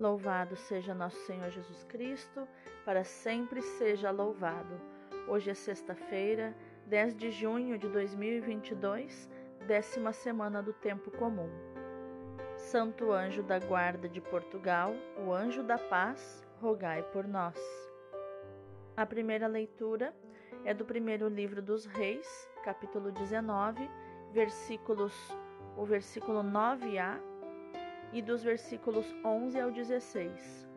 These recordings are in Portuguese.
Louvado seja nosso Senhor Jesus Cristo, para sempre seja louvado. Hoje é sexta-feira, 10 de junho de 2022, décima semana do tempo comum. Santo anjo da guarda de Portugal, o anjo da paz, rogai por nós. A primeira leitura é do primeiro livro dos Reis, capítulo 19, versículos o versículo 9a e dos versículos 11 ao 16.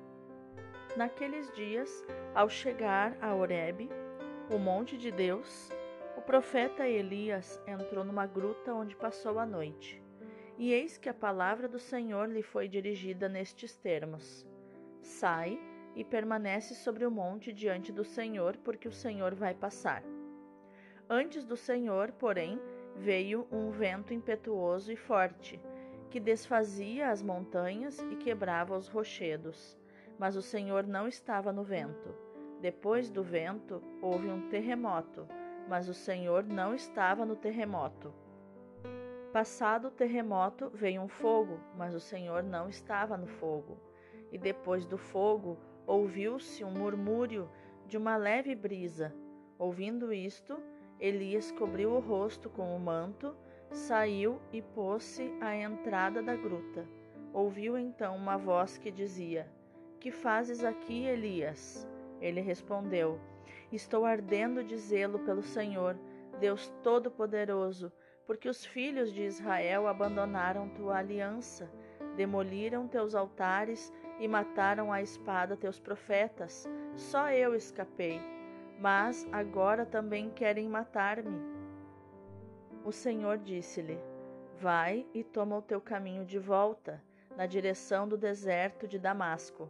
Naqueles dias, ao chegar a Horebe, o monte de Deus, o profeta Elias entrou numa gruta onde passou a noite. E eis que a palavra do Senhor lhe foi dirigida nestes termos: Sai e permanece sobre o monte diante do Senhor, porque o Senhor vai passar. Antes do Senhor, porém, veio um vento impetuoso e forte que desfazia as montanhas e quebrava os rochedos. Mas o Senhor não estava no vento. Depois do vento houve um terremoto, mas o Senhor não estava no terremoto. Passado o terremoto veio um fogo, mas o Senhor não estava no fogo. E depois do fogo ouviu-se um murmúrio de uma leve brisa. Ouvindo isto, Elias cobriu o rosto com o manto Saiu e pôs-se à entrada da gruta. Ouviu então uma voz que dizia: Que fazes aqui, Elias? Ele respondeu: Estou ardendo de zelo pelo Senhor, Deus Todo-Poderoso, porque os filhos de Israel abandonaram tua aliança, demoliram teus altares e mataram à espada teus profetas. Só eu escapei, mas agora também querem matar-me. O Senhor disse-lhe: Vai e toma o teu caminho de volta, na direção do deserto de Damasco.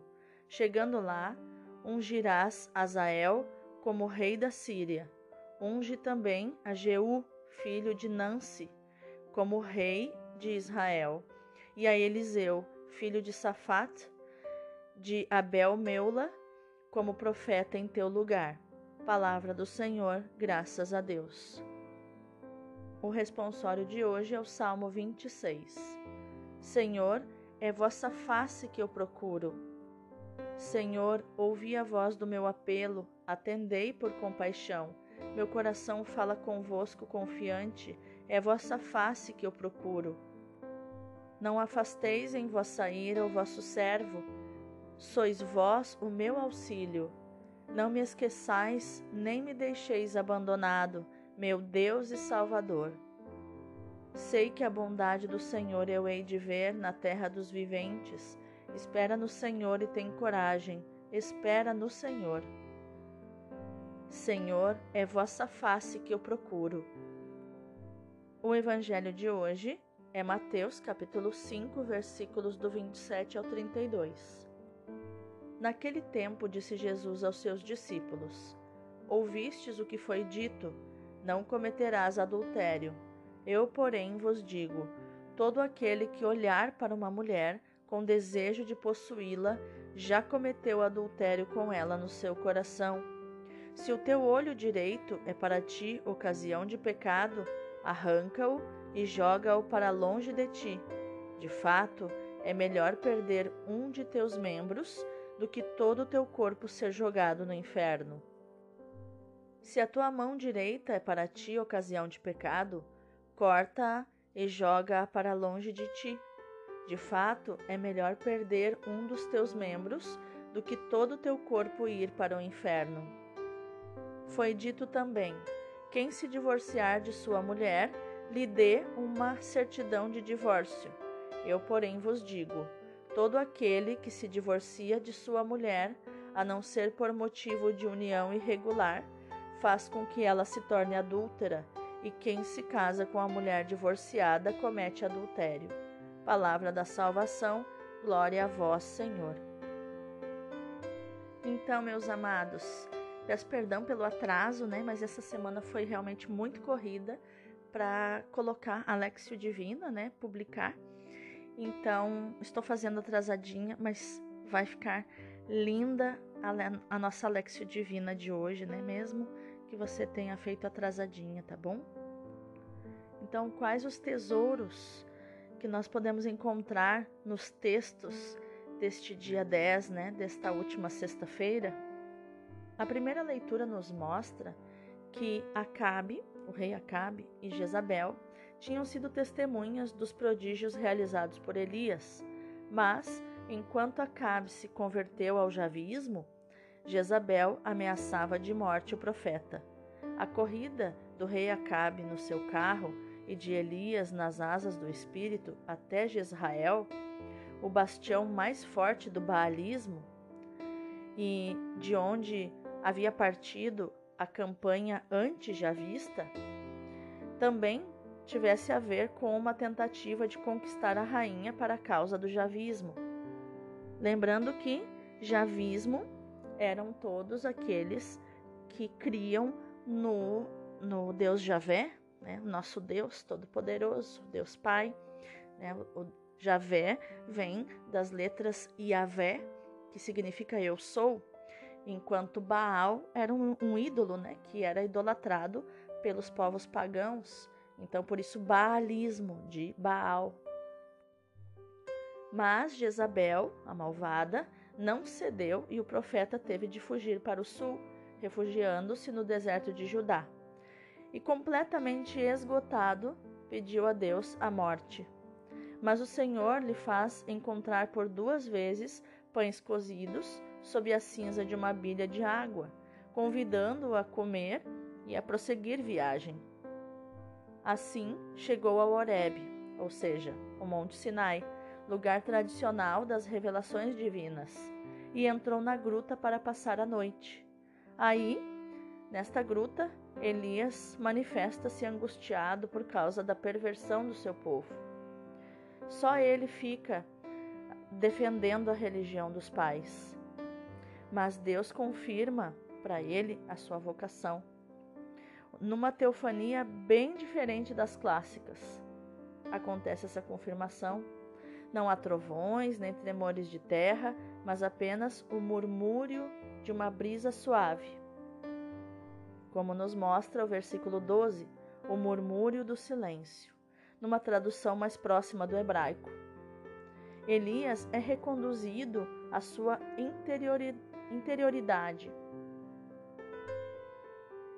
Chegando lá, ungirás Azael como rei da Síria. Unge também a Jeú, filho de Nansi, como rei de Israel, e a Eliseu, filho de Safat, de Abel-Meula, como profeta em teu lugar. Palavra do Senhor, graças a Deus. O responsório de hoje é o Salmo 26. Senhor, é vossa face que eu procuro. Senhor, ouvi a voz do meu apelo, atendei por compaixão. Meu coração fala convosco confiante, é vossa face que eu procuro. Não afasteis em vossa ira o vosso servo, sois vós o meu auxílio. Não me esqueçais, nem me deixeis abandonado meu Deus e Salvador. Sei que a bondade do Senhor eu hei de ver na terra dos viventes. Espera no Senhor e tem coragem. Espera no Senhor. Senhor, é vossa face que eu procuro. O evangelho de hoje é Mateus capítulo 5, versículos do 27 ao 32. Naquele tempo disse Jesus aos seus discípulos: Ouvistes o que foi dito: não cometerás adultério. Eu, porém, vos digo: todo aquele que olhar para uma mulher com desejo de possuí-la, já cometeu adultério com ela no seu coração. Se o teu olho direito é para ti ocasião de pecado, arranca-o e joga-o para longe de ti. De fato, é melhor perder um de teus membros do que todo o teu corpo ser jogado no inferno. Se a tua mão direita é para ti ocasião de pecado, corta-a e joga-a para longe de ti. De fato, é melhor perder um dos teus membros do que todo o teu corpo ir para o inferno. Foi dito também: quem se divorciar de sua mulher, lhe dê uma certidão de divórcio. Eu, porém, vos digo: todo aquele que se divorcia de sua mulher, a não ser por motivo de união irregular, faz com que ela se torne adúltera, e quem se casa com a mulher divorciada comete adultério. Palavra da salvação, glória a vós, Senhor. Então, meus amados, peço perdão pelo atraso, né? Mas essa semana foi realmente muito corrida para colocar Alexio Divina, né? Publicar. Então, estou fazendo atrasadinha, mas vai ficar linda a, a nossa Alexio Divina de hoje, né mesmo? Que você tenha feito atrasadinha, tá bom? Então, quais os tesouros que nós podemos encontrar nos textos deste dia 10, né, desta última sexta-feira, a primeira leitura nos mostra que Acabe, o rei Acabe e Jezabel tinham sido testemunhas dos prodígios realizados por Elias, mas enquanto Acabe se converteu ao javismo, Jezabel ameaçava de morte o profeta. A corrida do rei Acabe no seu carro e de Elias nas asas do espírito até Jezrael, o bastião mais forte do baalismo, e de onde havia partido a campanha anti-javista, também tivesse a ver com uma tentativa de conquistar a rainha para a causa do javismo. Lembrando que javismo eram todos aqueles que criam no, no Deus Javé, né? nosso Deus Todo-Poderoso, Deus Pai. Né? O Javé vem das letras Iavé, que significa eu sou, enquanto Baal era um, um ídolo né? que era idolatrado pelos povos pagãos. Então, por isso, Baalismo, de Baal. Mas Jezabel, a malvada, não cedeu e o profeta teve de fugir para o sul, refugiando-se no deserto de Judá e, completamente esgotado, pediu a Deus a morte. Mas o Senhor lhe faz encontrar por duas vezes pães cozidos sob a cinza de uma bilha de água, convidando-o a comer e a prosseguir viagem. Assim chegou ao Horebe, ou seja, o Monte Sinai, lugar tradicional das revelações divinas, e entrou na gruta para passar a noite. Aí, nesta gruta, Elias manifesta-se angustiado por causa da perversão do seu povo. Só ele fica defendendo a religião dos pais. Mas Deus confirma para ele a sua vocação. Numa teofania bem diferente das clássicas, acontece essa confirmação. Não há trovões nem tremores de terra, mas apenas o murmúrio de uma brisa suave como nos mostra o versículo 12, o murmúrio do silêncio, numa tradução mais próxima do hebraico. Elias é reconduzido à sua interioridade,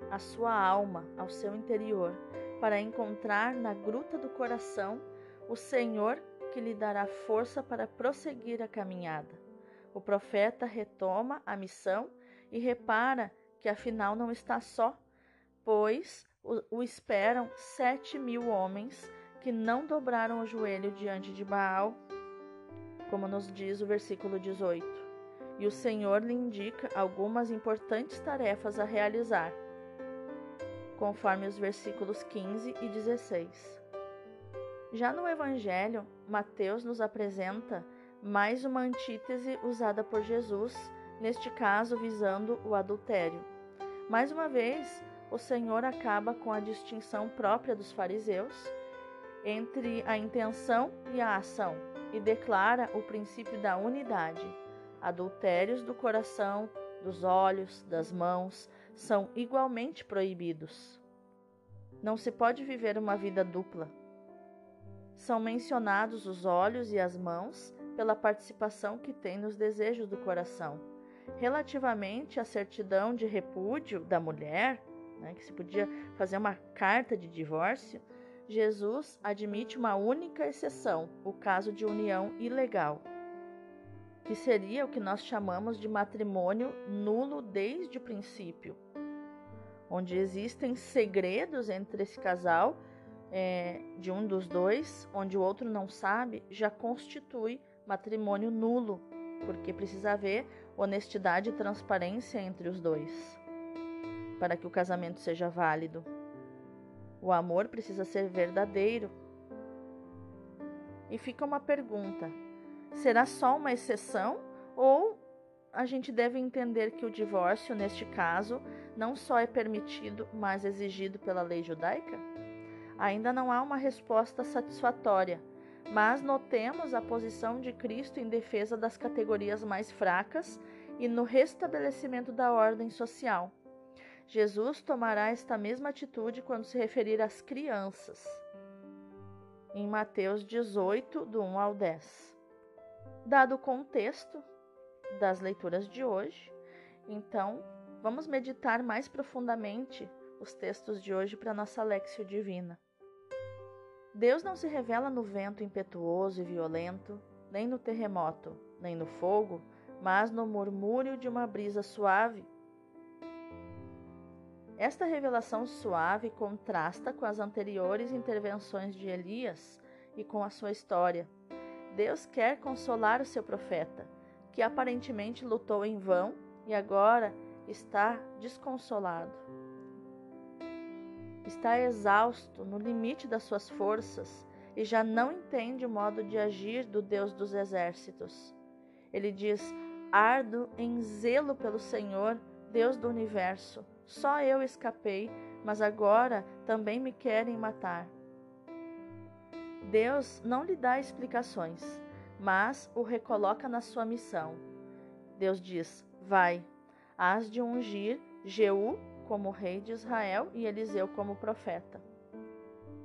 à sua alma, ao seu interior, para encontrar na gruta do coração o Senhor que lhe dará força para prosseguir a caminhada. O profeta retoma a missão e repara que afinal não está só, pois o, esperam sete mil homens que não dobraram o joelho diante de Baal, como nos diz o versículo 18. E o Senhor lhe indica algumas importantes tarefas a realizar, conforme os versículos 15 e 16. Já no Evangelho, Mateus nos apresenta mais uma antítese usada por Jesus, neste caso visando o adultério. Mais uma vez, o Senhor acaba com a distinção própria dos fariseus entre a intenção e a ação e declara o princípio da unidade. Adultérios do coração, dos olhos, das mãos são igualmente proibidos. Não se pode viver uma vida dupla. São mencionados os olhos e as mãos pela participação que têm nos desejos do coração. Relativamente à certidão de repúdio da mulher, né, que se podia fazer uma carta de divórcio, Jesus admite uma única exceção, o caso de união ilegal, que seria o que nós chamamos de matrimônio nulo desde o princípio, onde existem segredos entre esse casal é, de um dos dois, onde o outro não sabe, já constitui matrimônio nulo, porque precisa haver honestidade e transparência entre os dois, para que o casamento seja válido. O amor precisa ser verdadeiro. E fica uma pergunta: será só uma exceção ou a gente deve entender que o divórcio, neste caso, não só é permitido, mas exigido pela lei judaica? Ainda não há uma resposta satisfatória mas notemos a posição de Cristo em defesa das categorias mais fracas e no restabelecimento da ordem social. Jesus tomará esta mesma atitude quando se referir às crianças. Em Mateus 18, do 1 ao 10. Dado o contexto das leituras de hoje, então vamos meditar mais profundamente os textos de hoje para nossa Lexio Divina. Deus não se revela no vento impetuoso e violento, nem no terremoto, nem no fogo, mas no murmúrio de uma brisa suave. Esta revelação suave contrasta com as anteriores intervenções de Elias e com a sua história. Deus quer consolar o seu profeta, que aparentemente lutou em vão e agora está desconsolado está exausto, no limite das suas forças, e já não entende o modo de agir do Deus dos exércitos. Ele diz: Ardo em zelo pelo Senhor, Deus do universo. Só eu escapei, mas agora também me querem matar. Deus não lhe dá explicações, mas o recoloca na sua missão. Deus diz: Vai, hás de ungir Jeú como rei de Israel e Eliseu como profeta.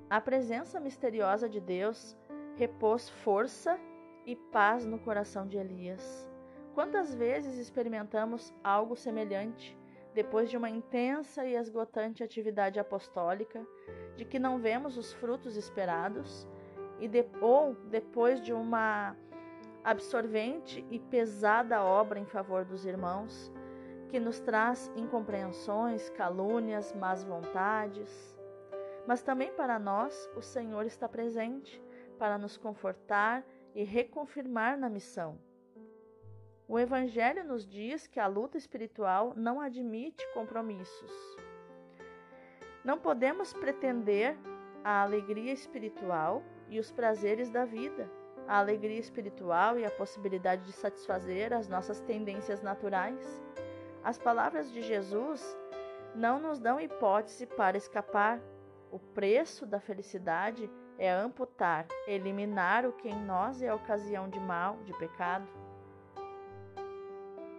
A presença misteriosa de Deus repôs força e paz no coração de Elias. Quantas vezes experimentamos algo semelhante depois de uma intensa e esgotante atividade apostólica, de que não vemos os frutos esperados, e de, ou depois de uma absorvente e pesada obra em favor dos irmãos, que nos traz incompreensões, calúnias, más vontades. Mas também para nós o Senhor está presente para nos confortar e reconfirmar na missão. O Evangelho nos diz que a luta espiritual não admite compromissos. Não podemos pretender a alegria espiritual e os prazeres da vida, a alegria espiritual e a possibilidade de satisfazer as nossas tendências naturais as palavras de Jesus não nos dão hipótese para escapar. O preço da felicidade é amputar, eliminar o que em nós é ocasião de mal, de pecado.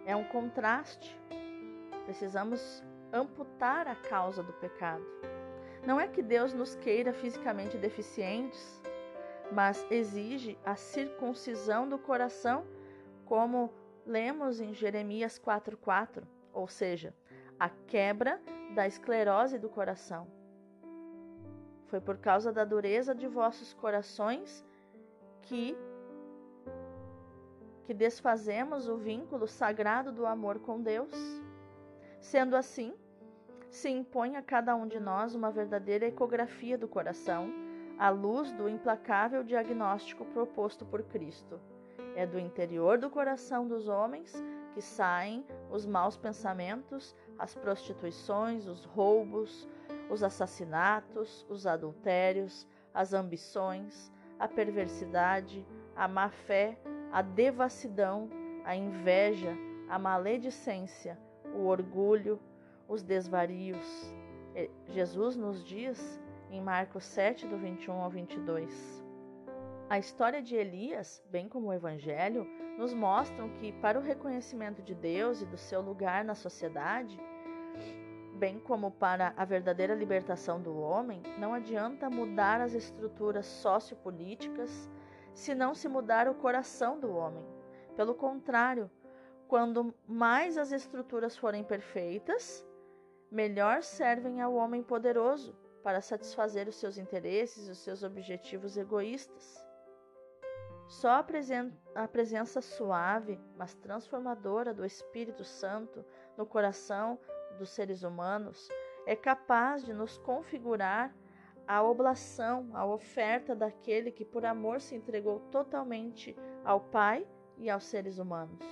É um contraste. Precisamos amputar a causa do pecado. Não é que Deus nos queira fisicamente deficientes, mas exige a circuncisão do coração, como lemos em Jeremias 4,4, ou seja, a quebra da esclerose do coração. Foi por causa da dureza de vossos corações que que desfazemos o vínculo sagrado do amor com Deus. Sendo assim, se impõe a cada um de nós uma verdadeira ecografia do coração, à luz do implacável diagnóstico proposto por Cristo. É do interior do coração dos homens que saem os maus pensamentos, as prostituições, os roubos, os assassinatos, os adultérios, as ambições, a perversidade, a má fé, a devassidão, a inveja, a maledicência, o orgulho, os desvarios. Jesus nos diz em Marcos 7, do 21 ao 22. A história de Elias, bem como o Evangelho, nos mostram que, para o reconhecimento de Deus e do seu lugar na sociedade, bem como para a verdadeira libertação do homem, não adianta mudar as estruturas sociopolíticas se não se mudar o coração do homem. Pelo contrário, quando mais as estruturas forem perfeitas, melhor servem ao homem poderoso para satisfazer os seus interesses e os seus objetivos egoístas. Só a, presen a presença suave, mas transformadora do Espírito Santo no coração dos seres humanos é capaz de nos configurar a oblação, a oferta daquele que por amor se entregou totalmente ao Pai e aos seres humanos.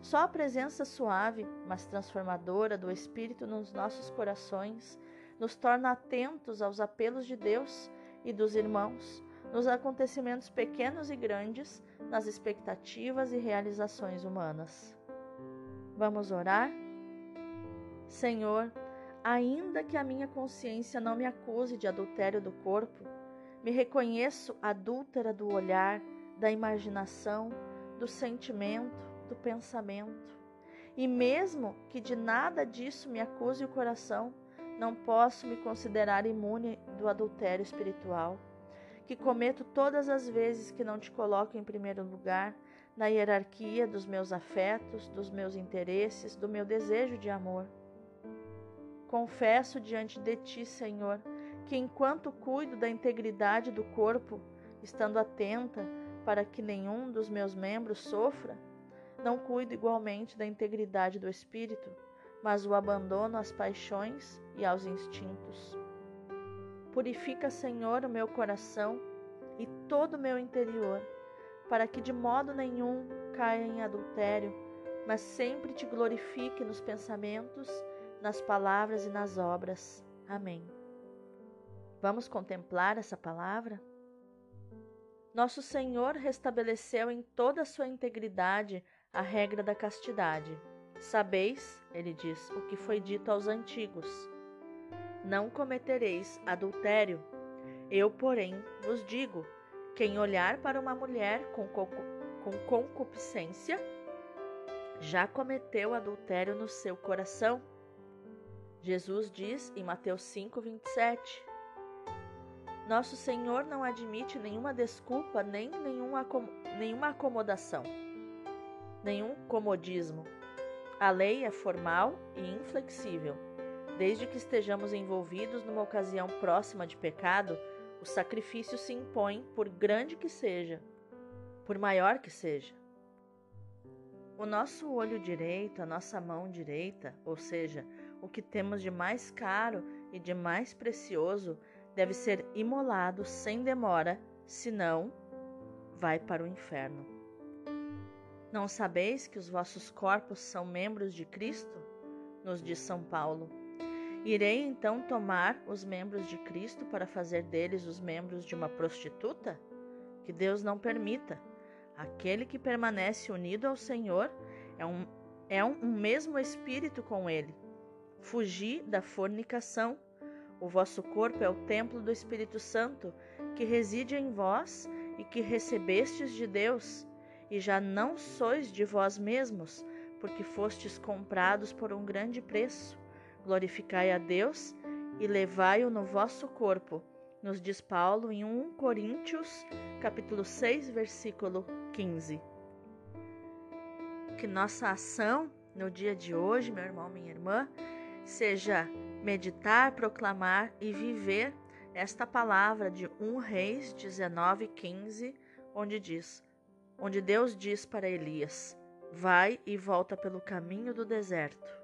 Só a presença suave, mas transformadora do Espírito nos nossos corações nos torna atentos aos apelos de Deus e dos irmãos, nos acontecimentos pequenos e grandes, nas expectativas e realizações humanas. Vamos orar? Senhor, ainda que a minha consciência não me acuse de adultério do corpo, me reconheço adúltera do olhar, da imaginação, do sentimento, do pensamento. E mesmo que de nada disso me acuse o coração, não posso me considerar imune do adultério espiritual que cometo todas as vezes que não te coloco em primeiro lugar, na hierarquia dos meus afetos, dos meus interesses, do meu desejo de amor. Confesso diante de Ti, Senhor, que enquanto cuido da integridade do corpo, estando atenta para que nenhum dos meus membros sofra, não cuido igualmente da integridade do espírito, mas o abandono às paixões e aos instintos. Purifica, Senhor, o meu coração e todo o meu interior, para que de modo nenhum caia em adultério, mas sempre te glorifique nos pensamentos, nas palavras e nas obras. Amém. Vamos contemplar essa palavra? Nosso Senhor restabeleceu em toda a sua integridade a regra da castidade. Sabeis, ele diz, o que foi dito aos antigos: Não cometereis adultério. Eu, porém, vos digo: quem olhar para uma mulher com, concupiscência já cometeu adultério no seu coração. Jesus diz em Mateus 5, 27. Nosso Senhor não admite nenhuma desculpa nem nenhuma, nenhuma acomodação nenhum comodismo. A lei é formal e inflexível. Desde que estejamos envolvidos numa ocasião próxima de pecado, o sacrifício se impõe, por grande que seja, por maior que seja. O nosso olho direito, a nossa mão direita, ou seja, o que temos de mais caro e de mais precioso, deve ser imolado sem demora, senão vai para o inferno. Não sabeis que os vossos corpos são membros de Cristo? Nos diz São Paulo. Irei então tomar os membros de Cristo para fazer deles os membros de uma prostituta? Que Deus não permita. Aquele que permanece unido ao Senhor é um, é um, um mesmo espírito com ele. Fugi da fornicação. O vosso corpo é o templo do Espírito Santo, que reside em vós e que recebestes de Deus e já não sois de vós mesmos, porque fostes comprados por um grande preço. Glorificai a Deus e levai-o no vosso corpo, nos diz Paulo em 1 Coríntios, capítulo 6, versículo 15. Que nossa ação no dia de hoje, meu irmão, minha irmã, seja meditar, proclamar e viver esta palavra de 1 Reis 19, 15, onde diz: onde Deus diz para Elias: Vai e volta pelo caminho do deserto.